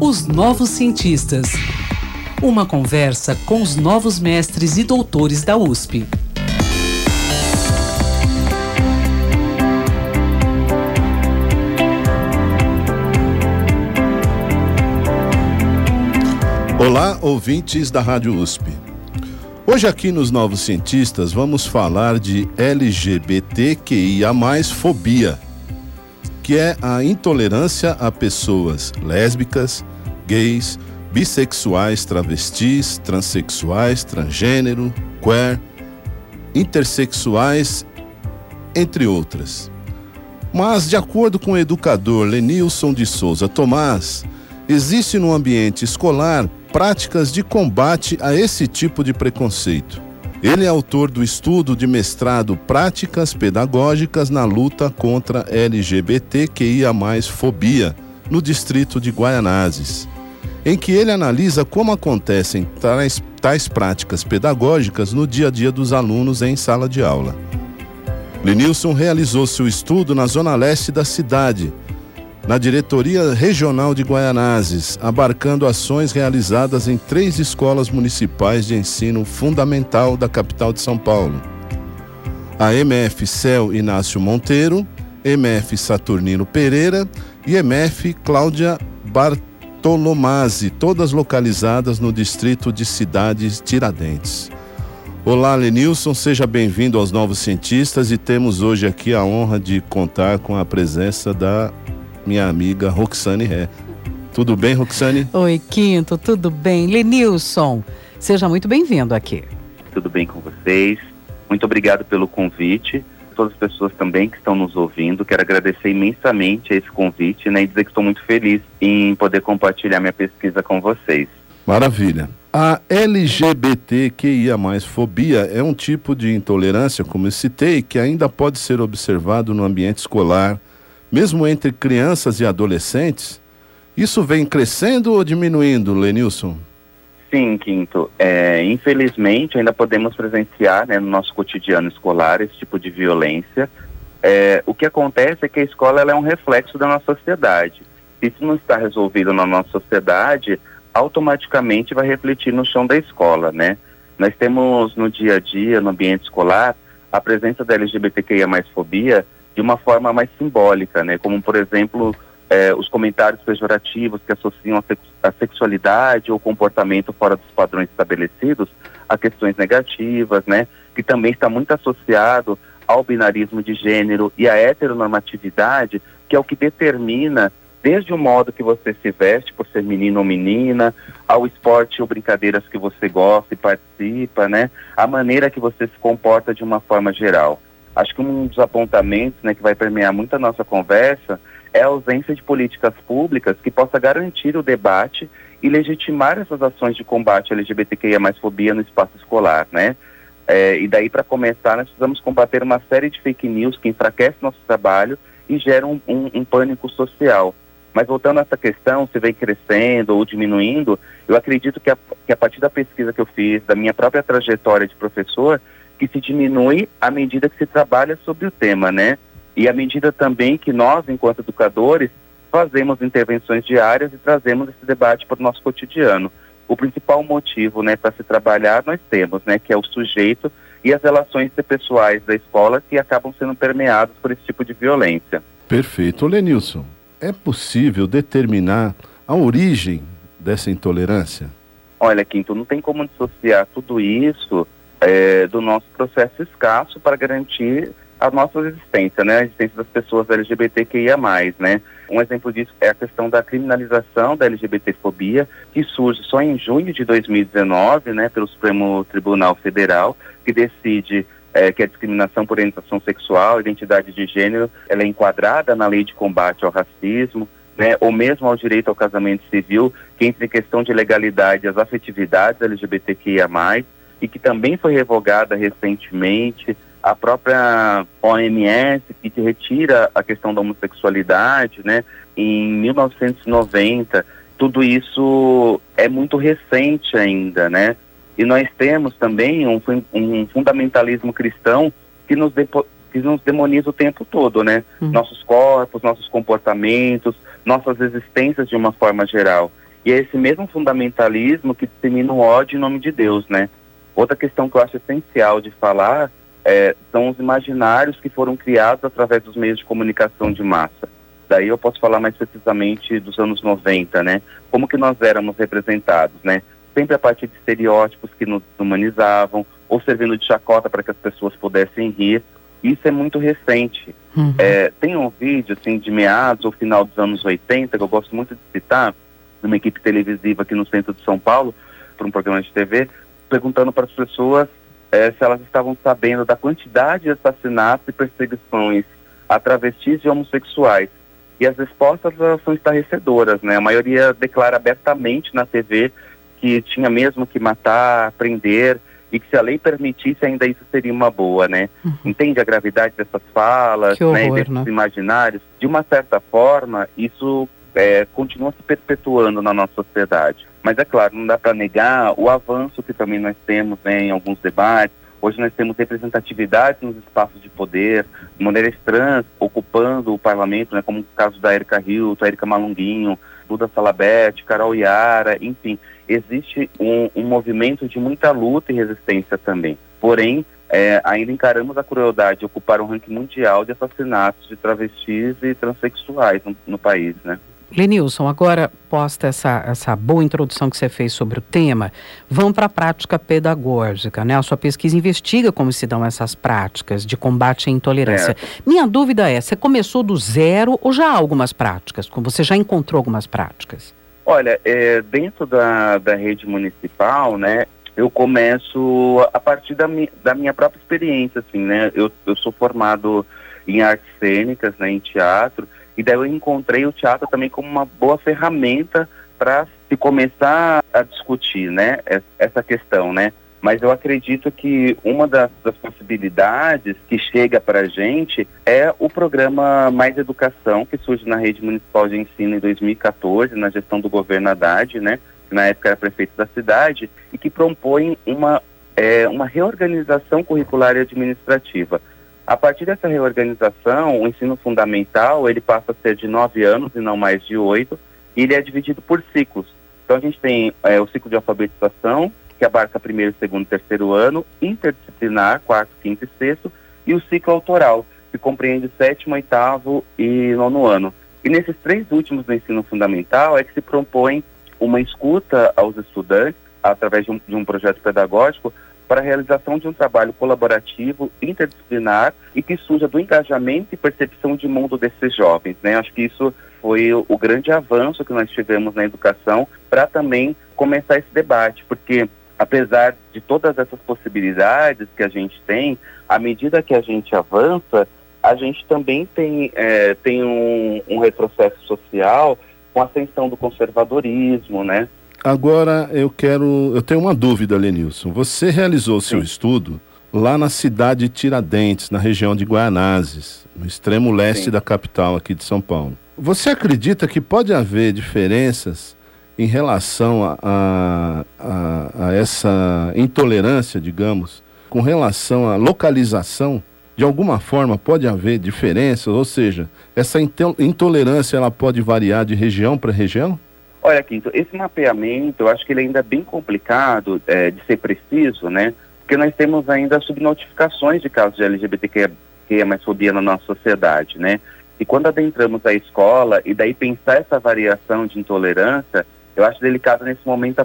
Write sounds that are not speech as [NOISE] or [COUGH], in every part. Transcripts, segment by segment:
Os Novos Cientistas. Uma conversa com os novos mestres e doutores da USP. Olá, ouvintes da Rádio USP. Hoje aqui nos Novos Cientistas vamos falar de LGBTQIA+, fobia, que é a intolerância a pessoas lésbicas, gays, bissexuais, travestis, transexuais, transgênero, queer, intersexuais, entre outras. Mas, de acordo com o educador Lenilson de Souza Tomás, existe no ambiente escolar práticas de combate a esse tipo de preconceito. Ele é autor do estudo de mestrado Práticas Pedagógicas na Luta contra LGBTQIA, fobia, no distrito de Guaianazes, em que ele analisa como acontecem tais, tais práticas pedagógicas no dia a dia dos alunos em sala de aula. Lenilson realizou seu estudo na zona leste da cidade na Diretoria Regional de Guaianazes, abarcando ações realizadas em três escolas municipais de ensino fundamental da capital de São Paulo. A MF Céu Inácio Monteiro, MF Saturnino Pereira e MF Cláudia Bartolomazzi, todas localizadas no distrito de Cidades Tiradentes. Olá, Lenilson, seja bem-vindo aos Novos Cientistas e temos hoje aqui a honra de contar com a presença da minha amiga Roxane Ré. Tudo bem, Roxane? Oi, Quinto, tudo bem? Lenilson, seja muito bem-vindo aqui. Tudo bem com vocês? Muito obrigado pelo convite. Todas as pessoas também que estão nos ouvindo, quero agradecer imensamente a esse convite né, e dizer que estou muito feliz em poder compartilhar minha pesquisa com vocês. Maravilha. A LGBTQIA+, fobia é um tipo de intolerância, como eu citei, que ainda pode ser observado no ambiente escolar, mesmo entre crianças e adolescentes, isso vem crescendo ou diminuindo, Lenilson? Sim, Quinto. É, infelizmente, ainda podemos presenciar né, no nosso cotidiano escolar esse tipo de violência. É, o que acontece é que a escola é um reflexo da nossa sociedade. Se isso não está resolvido na nossa sociedade, automaticamente vai refletir no chão da escola, né? Nós temos no dia a dia, no ambiente escolar, a presença da LGBTQIA mais fobia de uma forma mais simbólica, né? Como, por exemplo, é, os comentários pejorativos que associam a, sex a, sexualidade ou comportamento fora dos padrões estabelecidos a questões negativas, né? Que também está muito associado ao binarismo de gênero e à heteronormatividade, que é o que determina desde o modo que você se veste por ser menino ou menina, ao esporte ou brincadeiras que você gosta e participa, né? A maneira que você se comporta de uma forma geral. Acho que um dos apontamentos né, que vai permear muito a nossa conversa é a ausência de políticas públicas que possa garantir o debate e legitimar essas ações de combate à LGBTQIA mais fobia no espaço escolar, né? É, e daí, para começar, nós precisamos combater uma série de fake news que enfraquecem nosso trabalho e geram um, um, um pânico social. Mas voltando a essa questão, se vem crescendo ou diminuindo, eu acredito que a, que a partir da pesquisa que eu fiz, da minha própria trajetória de professor, que se diminui à medida que se trabalha sobre o tema, né? E à medida também que nós, enquanto educadores, fazemos intervenções diárias e trazemos esse debate para o nosso cotidiano. O principal motivo, né, para se trabalhar nós temos, né, que é o sujeito e as relações pessoais da escola que acabam sendo permeados por esse tipo de violência. Perfeito. Lenilson, é possível determinar a origem dessa intolerância? Olha, Quinto, não tem como dissociar tudo isso é, do nosso processo escasso para garantir a nossa existência, né, a existência das pessoas LGBTQIA+, né. Um exemplo disso é a questão da criminalização da LGBTfobia, que surge só em junho de 2019, né, pelo Supremo Tribunal Federal, que decide é, que a discriminação por orientação sexual, identidade de gênero, ela é enquadrada na lei de combate ao racismo, né, ou mesmo ao direito ao casamento civil, que entre questão de legalidade as afetividades LGBTQIA+, e que também foi revogada recentemente, a própria OMS, que te retira a questão da homossexualidade, né, em 1990, tudo isso é muito recente ainda, né? E nós temos também um, um fundamentalismo cristão que nos que nos demoniza o tempo todo, né? Uhum. Nossos corpos, nossos comportamentos, nossas existências de uma forma geral. E é esse mesmo fundamentalismo que dissemina o ódio em nome de Deus, né? Outra questão que eu acho essencial de falar é, são os imaginários que foram criados através dos meios de comunicação de massa. Daí eu posso falar mais precisamente dos anos 90, né? Como que nós éramos representados, né? Sempre a partir de estereótipos que nos humanizavam, ou servindo de chacota para que as pessoas pudessem rir. Isso é muito recente. Uhum. É, tem um vídeo assim de meados ou final dos anos 80 que eu gosto muito de citar, de uma equipe televisiva aqui no centro de São Paulo, para um programa de TV, perguntando para as pessoas é, se elas estavam sabendo da quantidade de assassinatos e perseguições a travestis e homossexuais. E as respostas são estarrecedoras, né? A maioria declara abertamente na TV que tinha mesmo que matar, prender, e que se a lei permitisse ainda isso seria uma boa, né? Uhum. Entende a gravidade dessas falas, horror, né, desses né? imaginários? De uma certa forma, isso é, continua se perpetuando na nossa sociedade. Mas é claro, não dá para negar o avanço que também nós temos né, em alguns debates. Hoje nós temos representatividade nos espaços de poder, mulheres trans ocupando o parlamento, né, como o caso da Erika Hilton, Erika Malunguinho, Duda Salabete, Carol Yara, enfim, existe um, um movimento de muita luta e resistência também. Porém, é, ainda encaramos a crueldade de ocupar um ranking mundial de assassinatos de travestis e transexuais no, no país, né? Lenilson, agora posta essa, essa boa introdução que você fez sobre o tema, vamos para a prática pedagógica, né? A sua pesquisa investiga como se dão essas práticas de combate à intolerância. É. Minha dúvida é, você começou do zero ou já há algumas práticas? Como você já encontrou algumas práticas? Olha, é, dentro da, da rede municipal, né, eu começo a partir da, mi, da minha própria experiência, assim, né? Eu, eu sou formado em artes cênicas, né, em teatro, e daí eu encontrei o teatro também como uma boa ferramenta para se começar a discutir, né, essa questão, né. Mas eu acredito que uma das, das possibilidades que chega para a gente é o programa Mais Educação, que surge na rede municipal de ensino em 2014, na gestão do governo Haddad, né, que na época era prefeito da cidade, e que propõe uma, é, uma reorganização curricular e administrativa. A partir dessa reorganização, o ensino fundamental ele passa a ser de nove anos e não mais de oito, e ele é dividido por ciclos. Então a gente tem é, o ciclo de alfabetização, que abarca primeiro, segundo terceiro ano, interdisciplinar, quarto, quinto e sexto, e o ciclo autoral, que compreende sétimo, oitavo e nono ano. E nesses três últimos do ensino fundamental é que se propõe uma escuta aos estudantes, através de um, de um projeto pedagógico, para a realização de um trabalho colaborativo, interdisciplinar e que surja do engajamento e percepção de mundo desses jovens. Né? Acho que isso foi o, grande avanço que nós tivemos na educação para também começar esse debate, porque apesar de todas essas possibilidades que a gente tem, à medida que a gente avança, a gente também tem, é, tem um, um retrocesso social com a ascensão do conservadorismo, né? Agora eu quero. Eu tenho uma dúvida, Lenilson. Você realizou seu estudo lá na cidade de Tiradentes, na região de Guaianazes, no extremo leste Sim. da capital aqui de São Paulo. Você acredita que pode haver diferenças em relação a, a, a, a essa intolerância, digamos, com relação à localização? De alguma forma pode haver diferenças, ou seja, essa intolerância ela pode variar de região para região? Olha, Quinto, esse mapeamento eu acho que ele ainda é bem complicado é, de ser preciso, né? Porque nós temos ainda subnotificações de casos de LGBTQIA mais fobia na nossa sociedade, né? E quando adentramos a escola e daí pensar essa variação de intolerância, eu acho delicado nesse momento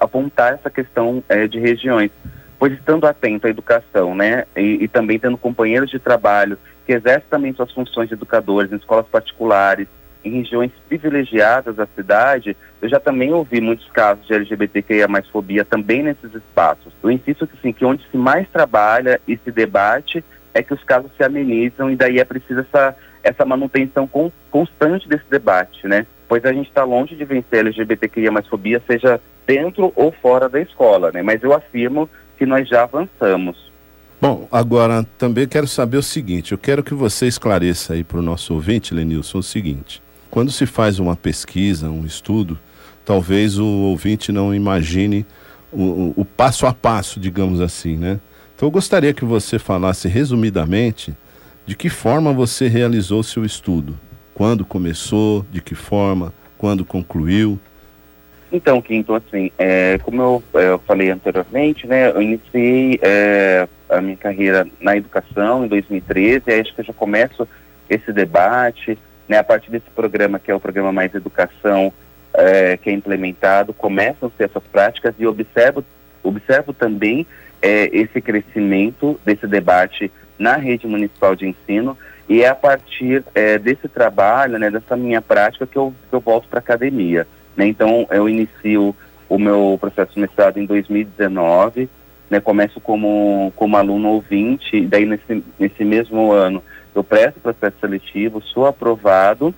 apontar essa questão é, de regiões, pois estando atento à educação, né, e, e, também tendo companheiros de trabalho que exercem também suas funções de educadores em escolas particulares, em regiões privilegiadas da cidade, eu já também ouvi muitos casos de LGBTQIA mais fobia também nesses espaços. Eu insisto que sim, que onde se mais trabalha e se debate é que os casos se amenizam e daí é preciso essa, essa manutenção com, constante desse debate, né? pois a gente está longe de vencer a LGBTQIA mais fobia, seja dentro ou fora da escola, né? Mas eu afirmo que nós já avançamos. Bom, agora também quero saber o seguinte, eu quero que você esclareça aí para o nosso ouvinte, Lenilson, o seguinte. Quando se faz uma pesquisa, um estudo, talvez o ouvinte não imagine o, o, passo a passo, digamos assim, né? Então eu gostaria que você falasse resumidamente de que forma você realizou seu estudo? Quando começou? De que forma? Quando concluiu? Então, Quinto, assim, é, como eu, é, eu, falei anteriormente, né, eu iniciei é, a minha carreira na educação em 2013, e acho que eu já começo esse debate, né, a partir desse programa, que é o programa Mais Educação, é, que é implementado, começam a ser essas práticas e observo, observo também é, esse crescimento desse debate na rede municipal de ensino, e é a partir é, desse trabalho, né, dessa minha prática, que eu, que eu volto para a academia. Né? Então, eu inicio o meu processo de mestrado em 2019, né? começo como, como aluno ouvinte, e daí nesse, nesse mesmo ano eu presto o processo seletivo, sou aprovado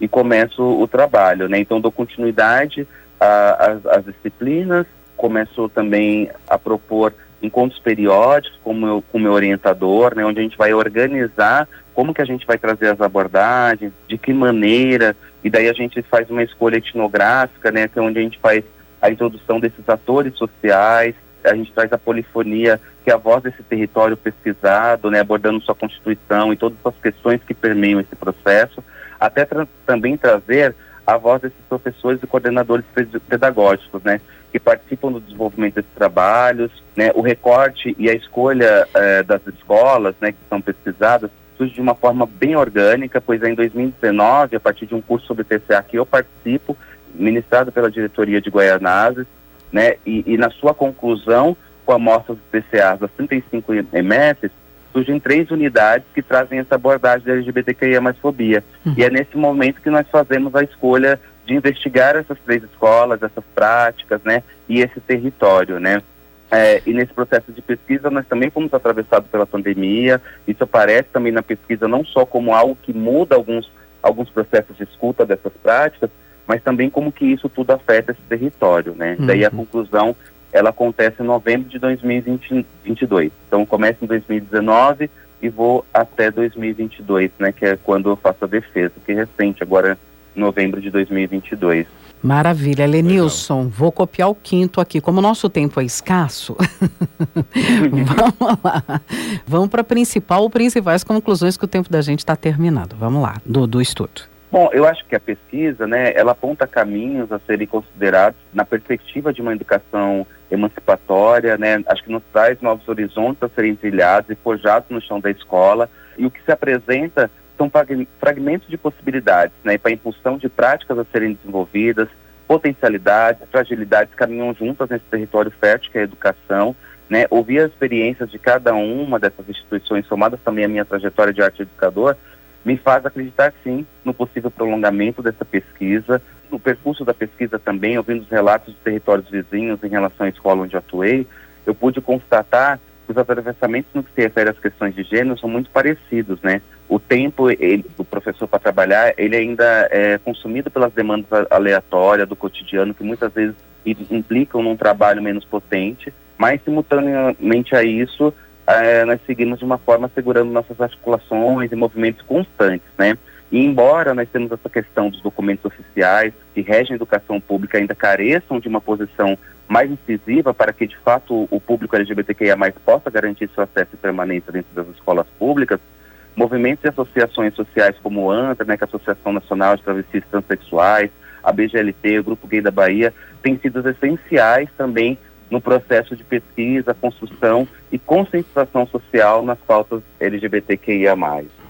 e começo o trabalho. Né? Então, dou continuidade às disciplinas, começo também a propor encontros periódicos com o meu orientador, né, onde a gente vai organizar como que a gente vai trazer as abordagens, de que maneira, e daí a gente faz uma escolha etnográfica, né, que é onde a gente faz a introdução desses atores sociais, a gente traz a polifonia, que a voz desse território pesquisado, né, abordando sua constituição e todas as questões que permeiam esse processo, até tra também trazer a voz desses professores e coordenadores pedagógicos, né, que participam do desenvolvimento desses trabalhos, né, o recorte e a escolha eh, das escolas, né, que são pesquisadas, surge de uma forma bem orgânica, pois em 2019, a partir de um curso sobre TCA que eu participo, ministrado pela diretoria de Guaianazes, né, e, e na sua conclusão, com amostras TCA das 35 MS, surgem três unidades que trazem essa abordagem da LGBTQIA mais fobia. Uhum. E é nesse momento que nós fazemos a escolha de investigar essas três escolas, essas práticas, né, e esse território, né. É, e nesse processo de pesquisa nós também fomos atravessados pela pandemia. Isso aparece também na pesquisa não só como algo que muda alguns, alguns processos de escuta dessas práticas, mas também como que isso tudo afeta esse território, né? Uhum. Daí a conclusão, ela acontece em novembro de 2022. Então começa em 2019 e vou até 2022, né? Que é quando eu faço a defesa, que é recente, agora em novembro de 2022. Maravilha. Lenilson, Legal. vou copiar o quinto aqui. Como o nosso tempo é escasso, [LAUGHS] vamos lá. Vamos para a principal ou principais conclusões que o tempo da gente está terminando. Vamos lá, do, do estudo. Bom, eu acho que a pesquisa, né, ela aponta caminhos a serem considerados na perspectiva de uma educação emancipatória, né, acho que nos traz novos horizontes a serem trilhados e forjados no chão da escola, e o que se apresenta são fragmentos de possibilidades, né, para a impulsão de práticas a serem desenvolvidas, potencialidades, fragilidades caminham juntas nesse território fértil que é a educação, né, ouvir as experiências de cada uma dessas instituições, somadas também a minha trajetória de arte educador, me faz acreditar sim no possível prolongamento dessa pesquisa, no percurso da pesquisa também, ouvindo os relatos dos territórios vizinhos em relação à escola onde atuei, eu pude constatar os atravessamentos no que se refere às questões de gênero são muito parecidos, né? O tempo ele, do professor para trabalhar, ele ainda é consumido pelas demandas aleatórias do cotidiano, que muitas vezes implicam num trabalho menos potente, mas simultaneamente a isso, é, nós seguimos de uma forma segurando nossas articulações e movimentos constantes, né? E embora nós temos essa questão dos documentos oficiais que regem a educação pública ainda careçam de uma posição mais incisiva para que, de fato, o público LGBTQIA+, possa garantir seu acesso e permanência dentro das escolas públicas, movimentos e associações sociais como o ANTRA, né, que é a Associação Nacional de Travestis Transsexuais, a BGLT, o Grupo Gay da Bahia, têm sido essenciais também no processo de pesquisa, construção e conscientização social nas pautas LGBTQIA+.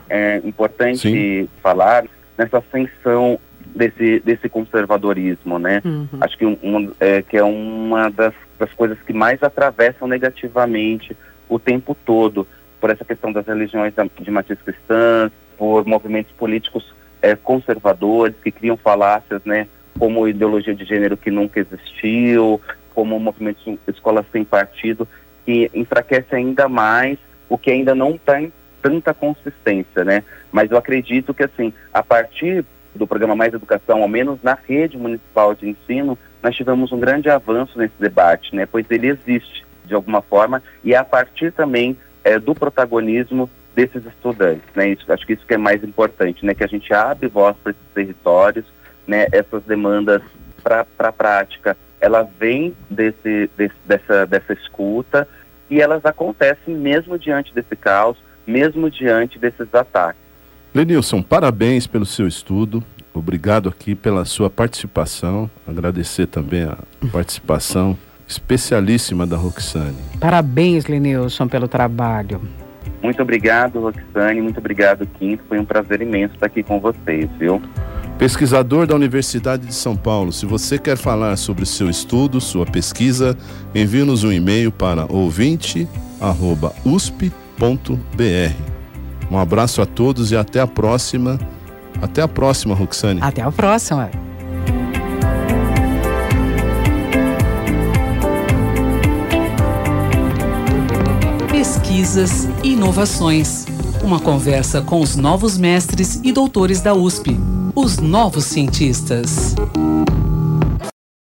É importante Sim. falar nessa ascensão desse, desse conservadorismo, né? Uhum. Acho que, um, é, que é uma das, das coisas que mais atravessam negativamente o tempo todo, por essa questão das religiões de matriz cristã, por movimentos políticos é, conservadores que criam falácias, né? Como ideologia de gênero que nunca existiu, como movimentos escolas sem partido, que enfraquece ainda mais o que ainda não tem tanta consistência, né? Mas eu acredito que, assim, a partir do programa Mais Educação, ao menos na rede municipal de ensino, nós tivemos um grande avanço nesse debate, né? Pois ele existe, de alguma forma, e é a partir também é, do protagonismo desses estudantes, né? Isso, acho que isso que é mais importante, né? Que a gente abre voz para esses territórios, né? Essas demandas para a prática, ela vem desse, desse, dessa, dessa escuta e elas acontecem mesmo diante desse caos, mesmo diante desses ataques. Lenilson, parabéns pelo seu estudo. Obrigado aqui pela sua participação. Agradecer também a participação especialíssima da Roxane. Parabéns, Lenilson, pelo trabalho. Muito obrigado, Roxane. Muito obrigado, Quinto. Foi um prazer imenso estar aqui com vocês, viu? Pesquisador da Universidade de São Paulo, se você quer falar sobre seu estudo, sua pesquisa, envie-nos um e-mail para ouvinte.usp.br. Um abraço a todos e até a próxima. Até a próxima, Roxane. Até a próxima. Pesquisas e inovações. Uma conversa com os novos mestres e doutores da USP os novos cientistas.